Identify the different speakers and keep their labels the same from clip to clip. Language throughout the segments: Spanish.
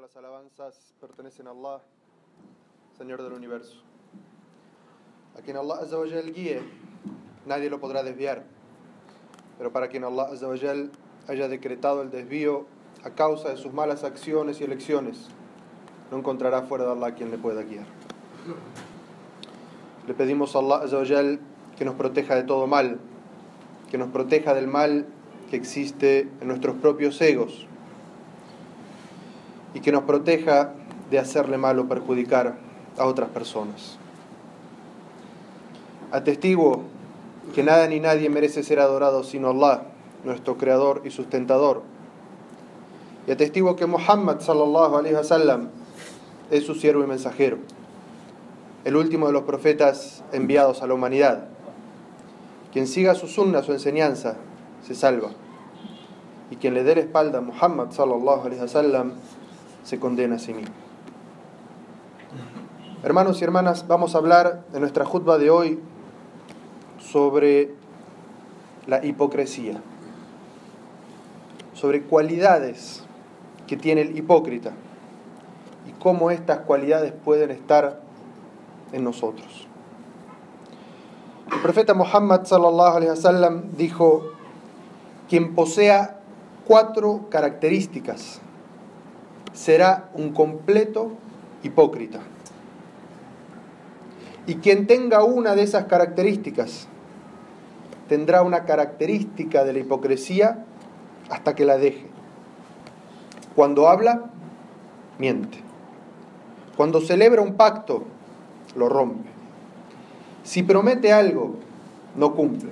Speaker 1: las alabanzas pertenecen a Allah, Señor del universo. A quien Allah Azzawajal guíe, nadie lo podrá desviar. Pero para quien Allah Azzawajal haya decretado el desvío a causa de sus malas acciones y elecciones, no encontrará fuera de Allah quien le pueda guiar. Le pedimos a Allah Azzawajal que nos proteja de todo mal, que nos proteja del mal que existe en nuestros propios egos y que nos proteja de hacerle mal o perjudicar a otras personas. Atestigo que nada ni nadie merece ser adorado sino Allah, nuestro creador y sustentador. Y atestigo que Muhammad sallallahu alaihi wasallam es su siervo y mensajero, el último de los profetas enviados a la humanidad. Quien siga su sunna, su enseñanza, se salva. Y quien le dé la espalda a Muhammad sallallahu alaihi wasallam se condena a sí mismo. Hermanos y hermanas, vamos a hablar en nuestra jutba de hoy sobre la hipocresía, sobre cualidades que tiene el hipócrita y cómo estas cualidades pueden estar en nosotros. El profeta Muhammad sallallahu alaihi wasallam dijo: quien posea cuatro características será un completo hipócrita. Y quien tenga una de esas características tendrá una característica de la hipocresía hasta que la deje. Cuando habla, miente. Cuando celebra un pacto, lo rompe. Si promete algo, no cumple.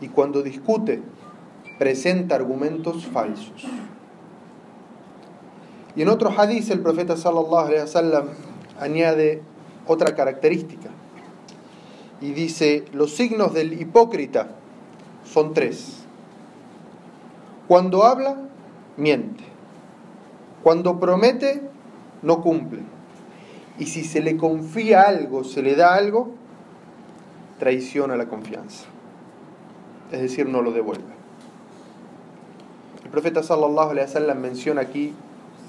Speaker 1: Y cuando discute, presenta argumentos falsos. Y en otro hadith el profeta sallallahu alaihi wasallam añade otra característica y dice, los signos del hipócrita son tres. Cuando habla, miente. Cuando promete, no cumple. Y si se le confía algo, se le da algo, traiciona la confianza. Es decir, no lo devuelve. El profeta sallallahu alaihi wasallam menciona aquí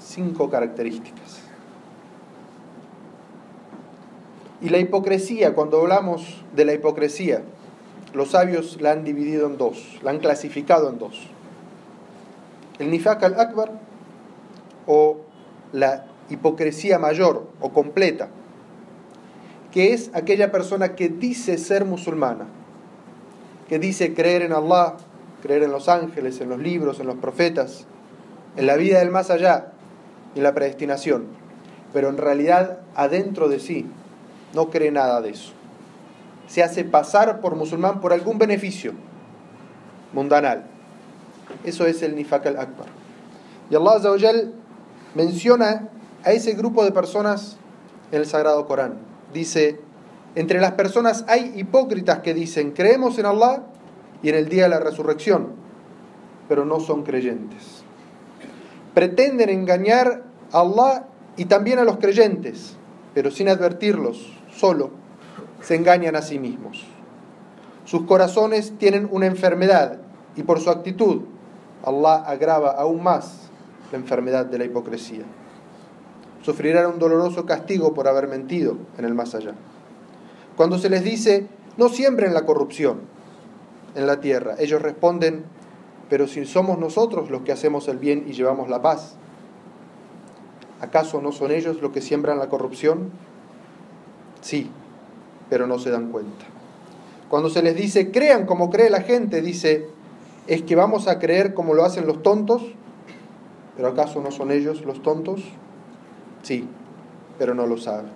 Speaker 1: cinco características. Y la hipocresía, cuando hablamos de la hipocresía, los sabios la han dividido en dos, la han clasificado en dos. El nifaq al-akbar o la hipocresía mayor o completa, que es aquella persona que dice ser musulmana, que dice creer en Allah, creer en los ángeles, en los libros, en los profetas, en la vida del más allá, y la predestinación, pero en realidad adentro de sí no cree nada de eso. Se hace pasar por musulmán por algún beneficio mundanal. Eso es el nifaq al-akbar. Y Allah menciona a ese grupo de personas en el Sagrado Corán. Dice, entre las personas hay hipócritas que dicen, creemos en Allah y en el día de la resurrección, pero no son creyentes. Pretenden engañar a Allah y también a los creyentes, pero sin advertirlos, solo se engañan a sí mismos. Sus corazones tienen una enfermedad y por su actitud Allah agrava aún más la enfermedad de la hipocresía. Sufrirán un doloroso castigo por haber mentido en el más allá. Cuando se les dice, no siembren la corrupción en la tierra, ellos responden, pero si somos nosotros los que hacemos el bien y llevamos la paz, ¿acaso no son ellos los que siembran la corrupción? Sí, pero no se dan cuenta. Cuando se les dice, crean como cree la gente, dice, es que vamos a creer como lo hacen los tontos, pero ¿acaso no son ellos los tontos? Sí, pero no lo saben.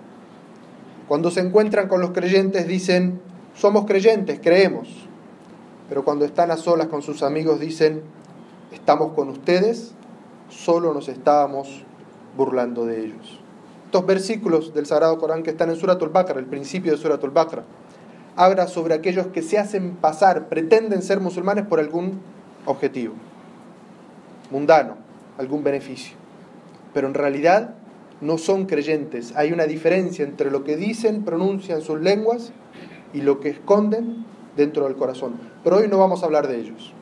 Speaker 1: Cuando se encuentran con los creyentes dicen, somos creyentes, creemos, pero cuando están a solas con sus amigos dicen, estamos con ustedes, solo nos estábamos burlando de ellos. Estos versículos del Sagrado Corán que están en Suratul Baqarah, el principio de Suratul Baqarah, habla sobre aquellos que se hacen pasar, pretenden ser musulmanes por algún objetivo mundano, algún beneficio. Pero en realidad no son creyentes. Hay una diferencia entre lo que dicen, pronuncian sus lenguas y lo que esconden dentro del corazón. Pero hoy no vamos a hablar de ellos.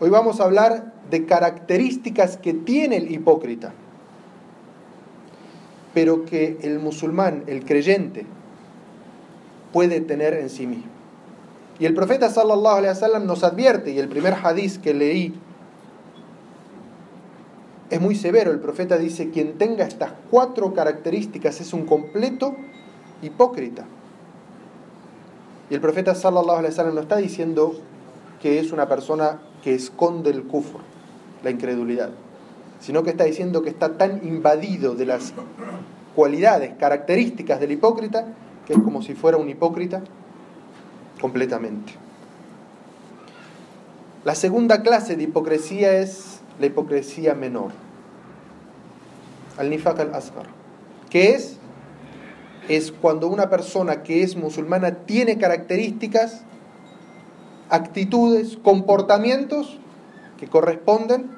Speaker 1: Hoy vamos a hablar de características que tiene el hipócrita pero que el musulmán, el creyente, puede tener en sí mismo. Y el profeta sallallahu alaihi nos advierte, y el primer hadiz que leí es muy severo. El profeta dice, quien tenga estas cuatro características es un completo hipócrita. Y el profeta sallallahu alaihi wasallam no está diciendo que es una persona que esconde el kufr, la incredulidad, sino que está diciendo que está tan invadido de las cualidades, características del hipócrita, que es como si fuera un hipócrita completamente. La segunda clase de hipocresía es la hipocresía menor, al-nifaq al-asghar, que es es cuando una persona que es musulmana tiene características, actitudes, comportamientos que corresponden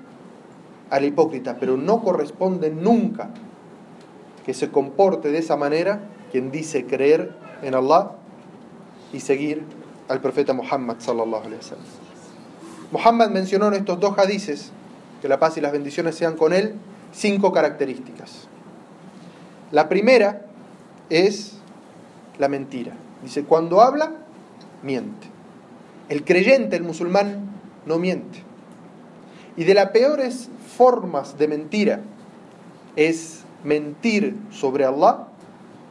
Speaker 1: al hipócrita, pero no corresponden nunca que se comporte de esa manera quien dice creer en Allah y seguir al profeta Muhammad sallallahu. Muhammad mencionó en estos dos hadices, que la paz y las bendiciones sean con él, cinco características. La primera es la mentira. Dice, cuando habla, miente. El creyente, el musulmán, no miente. Y de las peores formas de mentira es mentir sobre Allah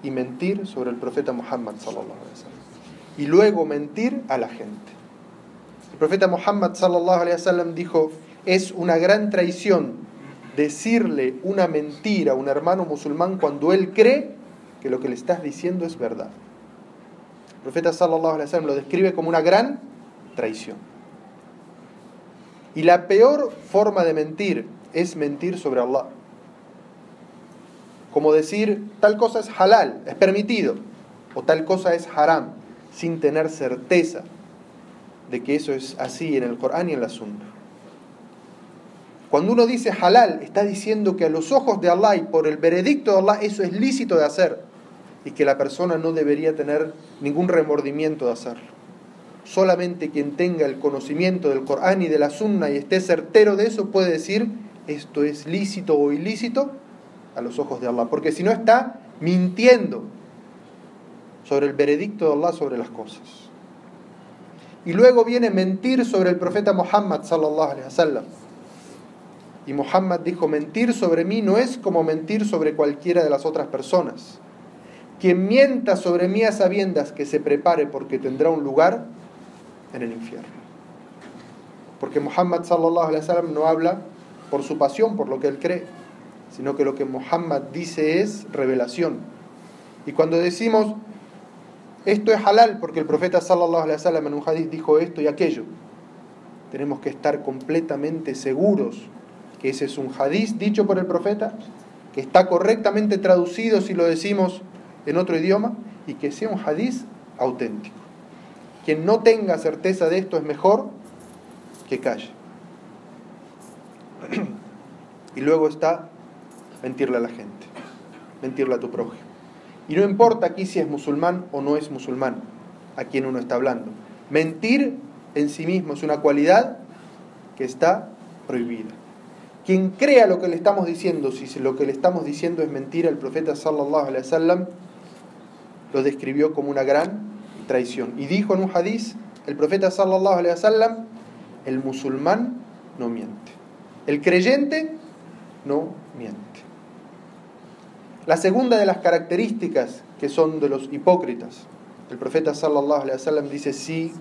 Speaker 1: y mentir sobre el profeta Muhammad sallallahu. Y luego mentir a la gente. El profeta Muhammad sallallahu dijo, es una gran traición decirle una mentira a un hermano musulmán cuando él cree que lo que le estás diciendo es verdad. El profeta sallallahu alaihi wasallam lo describe como una gran traición. Y la peor forma de mentir es mentir sobre Allah. Como decir tal cosa es halal, es permitido, o tal cosa es haram, sin tener certeza de que eso es así en el Corán y en la Sunna. Cuando uno dice halal, está diciendo que a los ojos de Allah y por el veredicto de Allah eso es lícito de hacer y que la persona no debería tener ningún remordimiento de hacerlo. Solamente quien tenga el conocimiento del Corán y de la Sunna y esté certero de eso puede decir esto es lícito o ilícito a los ojos de Allah, porque si no está mintiendo sobre el veredicto de Allah sobre las cosas. Y luego viene mentir sobre el profeta Muhammad sallallahu alaihi wasallam. Y Muhammad dijo, mentir sobre mí no es como mentir sobre cualquiera de las otras personas. Quien mienta sobre mí a sabiendas que se prepare porque tendrá un lugar en el infierno. Porque Muhammad sallallahu alaihi wasallam no habla por su pasión, por lo que él cree, sino que lo que Muhammad dice es revelación. Y cuando decimos esto es halal porque el profeta sallallahu alaihi wasallam en un hadith dijo esto y aquello, tenemos que estar completamente seguros que ese es un hadith dicho por el profeta, que está correctamente traducido si lo decimos en otro idioma y que sea un hadiz auténtico. Quien no tenga certeza de esto es mejor que calle. y luego está mentirle a la gente, mentirle a tu prójimo. Y no importa aquí si es musulmán o no es musulmán, a quien uno está hablando. Mentir en sí mismo es una cualidad que está prohibida. Quien crea lo que le estamos diciendo, si lo que le estamos diciendo es mentira, el profeta sallallahu alaihi wasallam lo describió como una gran traición. Y dijo en un hadiz, el profeta sallallahu alaihi wasallam, el musulmán no miente. El creyente no miente. La segunda de las características que son de los hipócritas, el profeta sallallahu alaihi wasallam dice si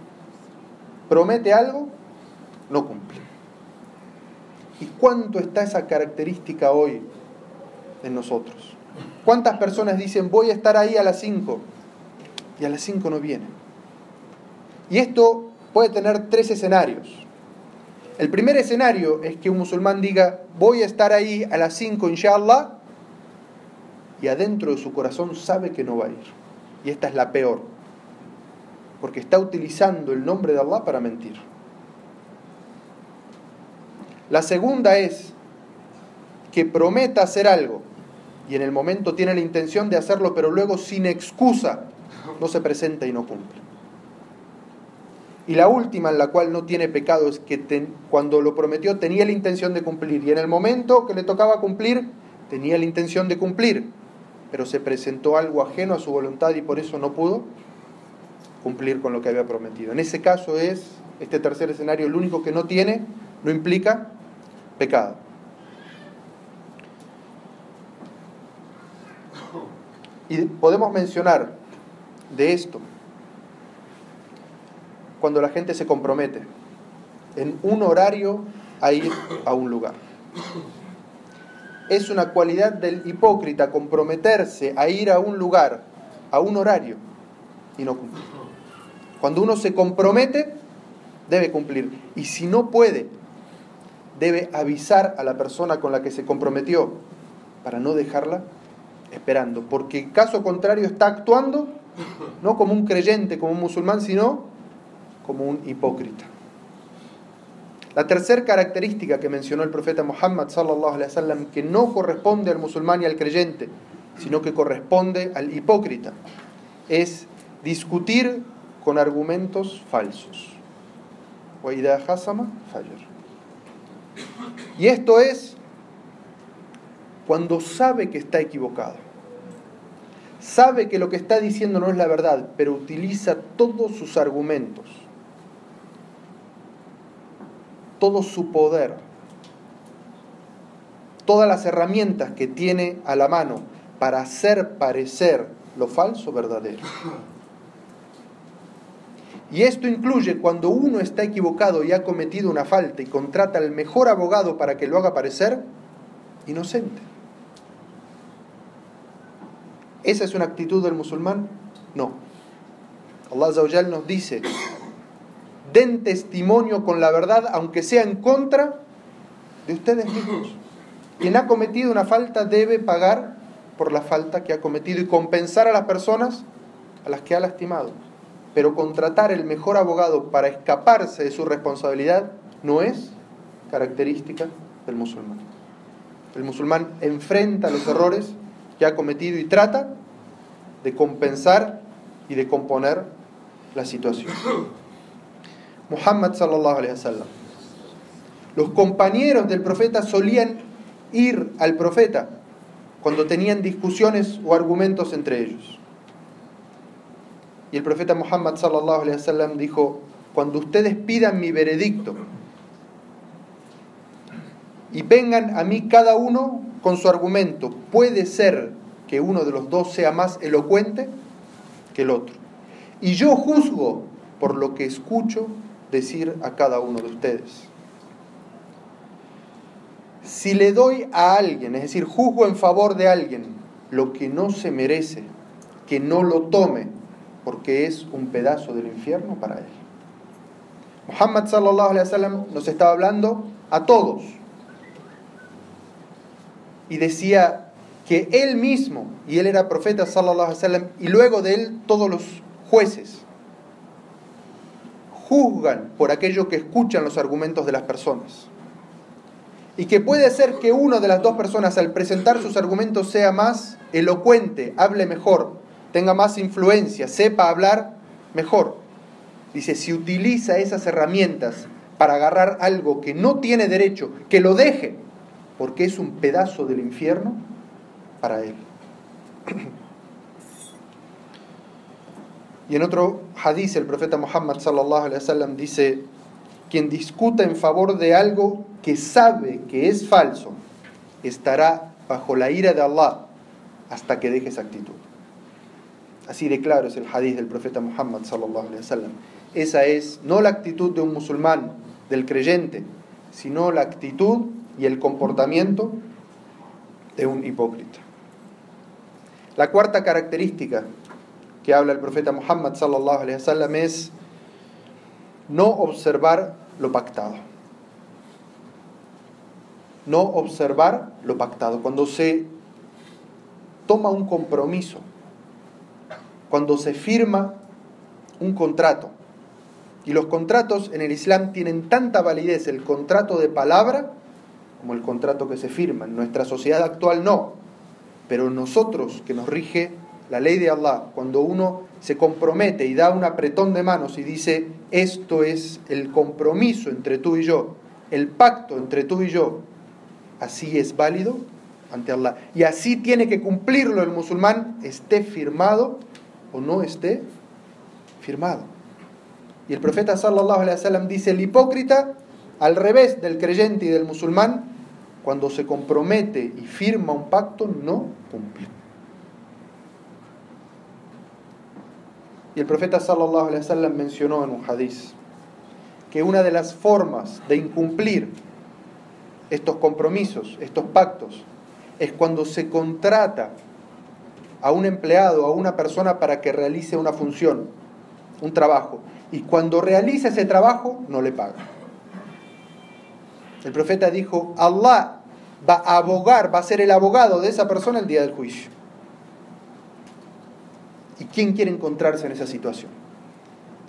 Speaker 1: promete algo, no cumple. ¿Y cuánto está esa característica hoy en nosotros? ¿Cuántas personas dicen voy a estar ahí a las 5 y a las 5 no vienen? Y esto puede tener tres escenarios. El primer escenario es que un musulmán diga voy a estar ahí a las 5 inshallah y adentro de su corazón sabe que no va a ir. Y esta es la peor, porque está utilizando el nombre de Allah para mentir. La segunda es que prometa hacer algo y en el momento tiene la intención de hacerlo, pero luego sin excusa no se presenta y no cumple. Y la última, en la cual no tiene pecado, es que cuando lo prometió tenía la intención de cumplir y en el momento que le tocaba cumplir tenía la intención de cumplir, pero se presentó algo ajeno a su voluntad y por eso no pudo cumplir con lo que había prometido. En ese caso es, este tercer escenario, el único que no tiene, no implica pecado. Y podemos mencionar de esto cuando la gente se compromete en un horario a ir a un lugar. Es una cualidad del hipócrita comprometerse a ir a un lugar, a un horario, y no cumplir. Cuando uno se compromete, debe cumplir. Y si no puede, debe avisar a la persona con la que se comprometió para no dejarla esperando. Porque caso contrario está actuando no como un creyente, como un musulmán, sino como un hipócrita. La tercera característica que mencionó el profeta Muhammad sallallahu alaihi wasallam que no corresponde al musulmán y al creyente, sino que corresponde al hipócrita, es discutir con argumentos falsos. Y esto es cuando sabe que está equivocado. Sabe que lo que está diciendo no es la verdad, pero utiliza todos sus argumentos todo su poder, todas las herramientas que tiene a la mano para hacer parecer lo falso verdadero. Y esto incluye cuando uno está equivocado y ha cometido una falta y contrata al mejor abogado para que lo haga parecer inocente. ¿Esa es una actitud del musulmán? No. Allah nos dice den testimonio con la verdad, aunque sea en contra de ustedes mismos. Quien ha cometido una falta debe pagar por la falta que ha cometido y compensar a las personas a las que ha lastimado. Pero contratar el mejor abogado para escaparse de su responsabilidad no es característica del musulmán. El musulmán enfrenta los errores que ha cometido y trata de compensar y de componer la situación. Muhammad sallallahu alaihi wasallam. Los compañeros del profeta solían ir al profeta cuando tenían discusiones o argumentos entre ellos. Y el profeta Muhammad sallallahu alaihi wasallam dijo, cuando ustedes pidan mi veredicto y vengan a mí cada uno con su argumento, puede ser que uno de los dos sea más elocuente que el otro. Y yo juzgo por lo que escucho decir a cada uno de ustedes. Si le doy a alguien, es decir, juzgo en favor de alguien lo que no se merece, que no lo tome, porque es un pedazo del infierno para él. Muhammad sallallahu alaihi wasallam nos estaba hablando a todos y decía que él mismo, y él era profeta sallallahu y luego de él todos los jueces, juzgan por aquello que escuchan los argumentos de las personas. Y que puede ser que una de las dos personas al presentar sus argumentos sea más elocuente, hable mejor, tenga más influencia, sepa hablar mejor. Dice, si utiliza esas herramientas para agarrar algo que no tiene derecho, que lo deje, porque es un pedazo del infierno para él. Y en otro hadith el profeta Muhammad sallallahu alaihi wasallam dice, quien discuta en favor de algo que sabe que es falso, estará bajo la ira de Allah hasta que deje esa actitud. Así de claro es el hadith del profeta Muhammad sallallahu alaihi wasallam. Esa es no la actitud de un musulmán, del creyente, sino la actitud y el comportamiento de un hipócrita. La cuarta característica que habla el profeta Muhammad sallallahu alaihi wasallam es no observar lo pactado. No observar lo pactado. Cuando se toma un compromiso, cuando se firma un contrato, y los contratos en el Islam tienen tanta validez, el contrato de palabra como el contrato que se firma. En nuestra sociedad actual no, pero nosotros que nos rige la ley de Allah, cuando uno se compromete y da un apretón de manos y dice, esto es el compromiso entre tú y yo, el pacto entre tú y yo, así es válido, ante Allah. Y así tiene que cumplirlo el musulmán, esté firmado o no esté firmado. Y el profeta sallallahu alaihi wasallam dice, el hipócrita, al revés del creyente y del musulmán, cuando se compromete y firma un pacto, no cumple. Y el profeta sallallahu alaihi wasallam mencionó en un hadiz que una de las formas de incumplir estos compromisos, estos pactos, es cuando se contrata a un empleado, a una persona para que realice una función, un trabajo, y cuando realiza ese trabajo no le paga. El profeta dijo, Allah va a abogar, va a ser el abogado de esa persona el día del juicio. ¿Y quién quiere encontrarse en esa situación?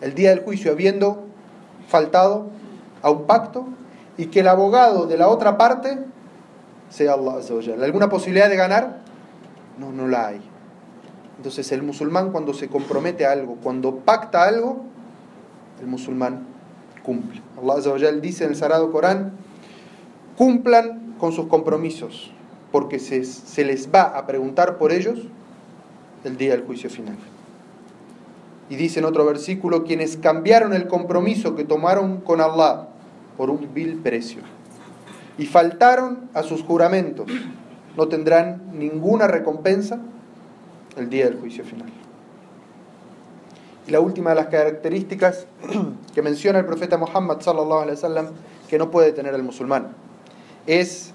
Speaker 1: El día del juicio habiendo faltado a un pacto y que el abogado de la otra parte sea Allah. ¿Alguna posibilidad de ganar? No, no la hay. Entonces el musulmán cuando se compromete a algo, cuando pacta algo, el musulmán cumple. Allah dice en el Sagrado Corán, cumplan con sus compromisos, porque se, se les va a preguntar por ellos el día del juicio final. Y dice en otro versículo, quienes cambiaron el compromiso que tomaron con Allah por un vil precio y faltaron a sus juramentos, no tendrán ninguna recompensa el día del juicio final. Y la última de las características que menciona el profeta Muhammad sallallahu alaihi wasallam que no puede tener el musulmán es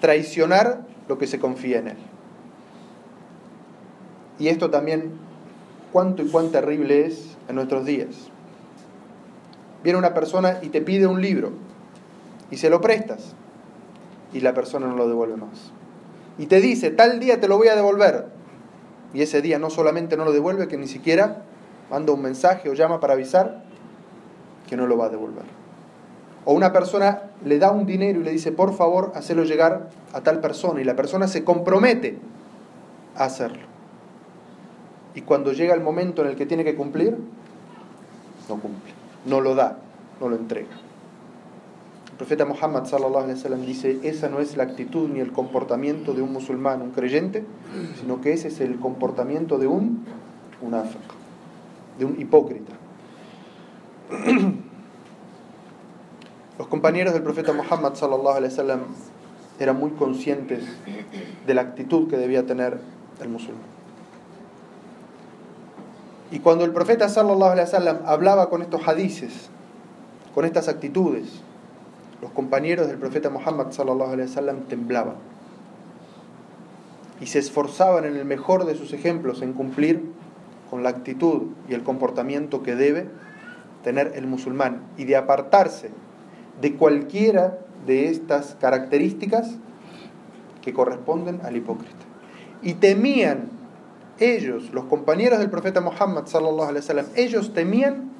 Speaker 1: traicionar lo que se confía en él. Y esto también, cuánto y cuán terrible es en nuestros días. Viene una persona y te pide un libro y se lo prestas y la persona no lo devuelve más. Y te dice, tal día te lo voy a devolver. Y ese día no solamente no lo devuelve, que ni siquiera manda un mensaje o llama para avisar que no lo va a devolver. O una persona le da un dinero y le dice, por favor, hacelo llegar a tal persona. Y la persona se compromete a hacerlo. Y cuando llega el momento en el que tiene que cumplir, no cumple, no lo da, no lo entrega. El profeta Muhammad sallallahu alaihi wasallam dice, esa no es la actitud ni el comportamiento de un musulmán, un creyente, sino que ese es el comportamiento de un unáfiq, de un hipócrita. Compañeros del profeta Muhammad sallallahu alaihi wasallam eran muy conscientes de la actitud que debía tener el musulmán. Y cuando el profeta sallallahu hablaba con estos hadices, con estas actitudes, los compañeros del profeta Muhammad sallallahu alaihi wasallam temblaban y se esforzaban en el mejor de sus ejemplos en cumplir con la actitud y el comportamiento que debe tener el musulmán y de apartarse de cualquiera de estas características que corresponden al hipócrita. Y temían ellos, los compañeros del profeta Muhammad sallallahu alaihi ellos temían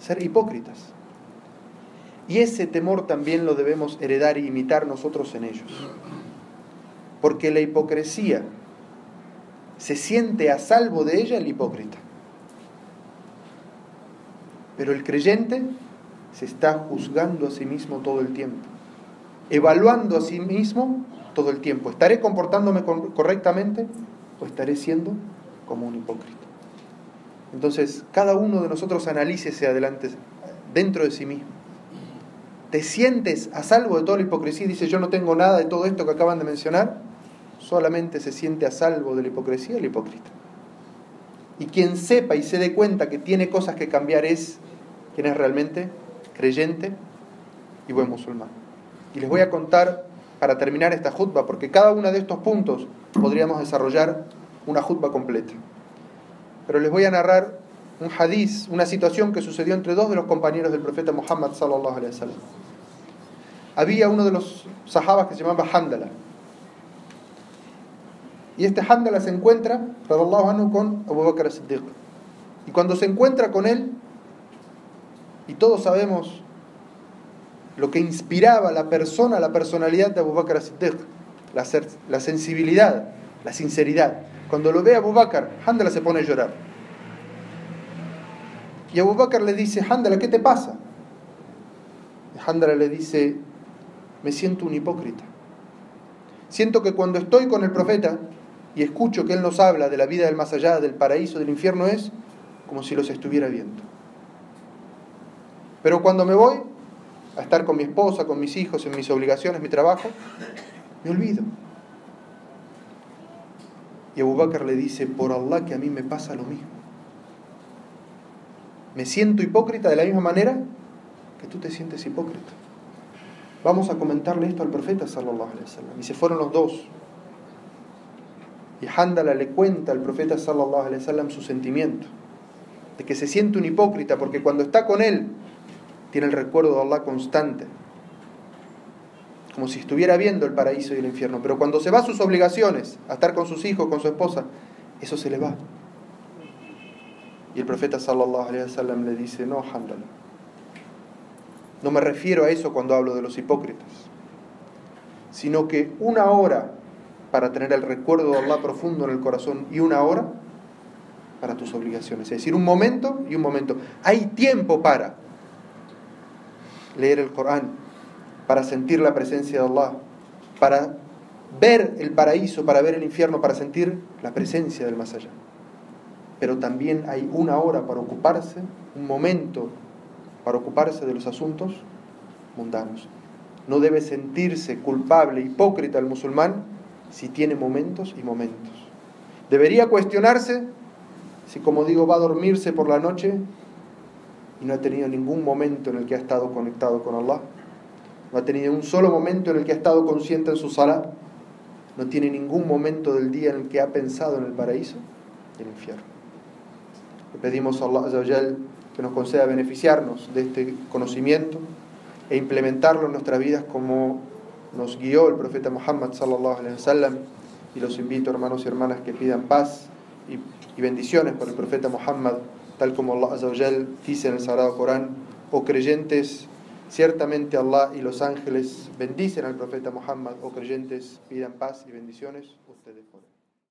Speaker 1: ser hipócritas. Y ese temor también lo debemos heredar y imitar nosotros en ellos. Porque la hipocresía se siente a salvo de ella el hipócrita. Pero el creyente se está juzgando a sí mismo todo el tiempo, evaluando a sí mismo todo el tiempo. ¿Estaré comportándome correctamente? o estaré siendo como un hipócrita. Entonces, cada uno de nosotros analícese adelante dentro de sí mismo. ¿Te sientes a salvo de toda la hipocresía y dices yo no tengo nada de todo esto que acaban de mencionar? Solamente se siente a salvo de la hipocresía el hipócrita. Y quien sepa y se dé cuenta que tiene cosas que cambiar es quien es realmente creyente y buen musulmán. Y les voy a contar para terminar esta jutba, porque cada uno de estos puntos podríamos desarrollar una jutba completa. Pero les voy a narrar un hadiz, una situación que sucedió entre dos de los compañeros del profeta Muhammad. Había uno de los sahabas que se llamaba Handala. Y este Handala se encuentra, anhu, con Abu Bakr siddiq Y cuando se encuentra con él, y todos sabemos lo que inspiraba la persona, la personalidad de Abu Bakr Siddiq, la, la sensibilidad, la sinceridad. Cuando lo ve a Abu Bakr, Handala se pone a llorar. Y Abu Bakr le dice, Handala, ¿qué te pasa? Y Handala le dice, me siento un hipócrita. Siento que cuando estoy con el profeta y escucho que él nos habla de la vida del más allá, del paraíso, del infierno, es como si los estuviera viendo. Pero cuando me voy a estar con mi esposa, con mis hijos, en mis obligaciones, mi trabajo, me olvido. Y Abu Bakr le dice, por Allah que a mí me pasa lo mismo. Me siento hipócrita de la misma manera que tú te sientes hipócrita. Vamos a comentarle esto al profeta sallallahu alaihi. Y se fueron los dos. Y Handala le cuenta al profeta sallallahu su sentimiento de que se siente un hipócrita porque cuando está con él tiene el recuerdo de Allah constante, como si estuviera viendo el paraíso y el infierno, pero cuando se va a sus obligaciones, a estar con sus hijos, con su esposa, eso se le va. Y el profeta sallallahu alaihi wasallam le dice, "No, Handala. No me refiero a eso cuando hablo de los hipócritas, sino que una hora para tener el recuerdo de Allah profundo en el corazón y una hora para tus obligaciones. Es decir, un momento y un momento. Hay tiempo para leer el Corán, para sentir la presencia de Allah, para ver el paraíso, para ver el infierno, para sentir la presencia del más allá. Pero también hay una hora para ocuparse, un momento para ocuparse de los asuntos mundanos. No debe sentirse culpable, hipócrita el musulmán si tiene momentos y momentos. Debería cuestionarse si, como digo, va a dormirse por la noche y no ha tenido ningún momento en el que ha estado conectado con Allah. No ha tenido un solo momento en el que ha estado consciente en su sala. No tiene ningún momento del día en el que ha pensado en el paraíso y el infierno. Le pedimos a Allah que nos conceda beneficiarnos de este conocimiento e implementarlo en nuestras vidas como nos guió el profeta Muhammad sallallahu alaihi wasallam y los invito hermanos y hermanas que pidan paz y, y bendiciones por el profeta Muhammad tal como Allah dice en el Sagrado Corán o oh creyentes ciertamente Allah y los ángeles bendicen al profeta Muhammad. O oh creyentes pidan paz y bendiciones ustedes por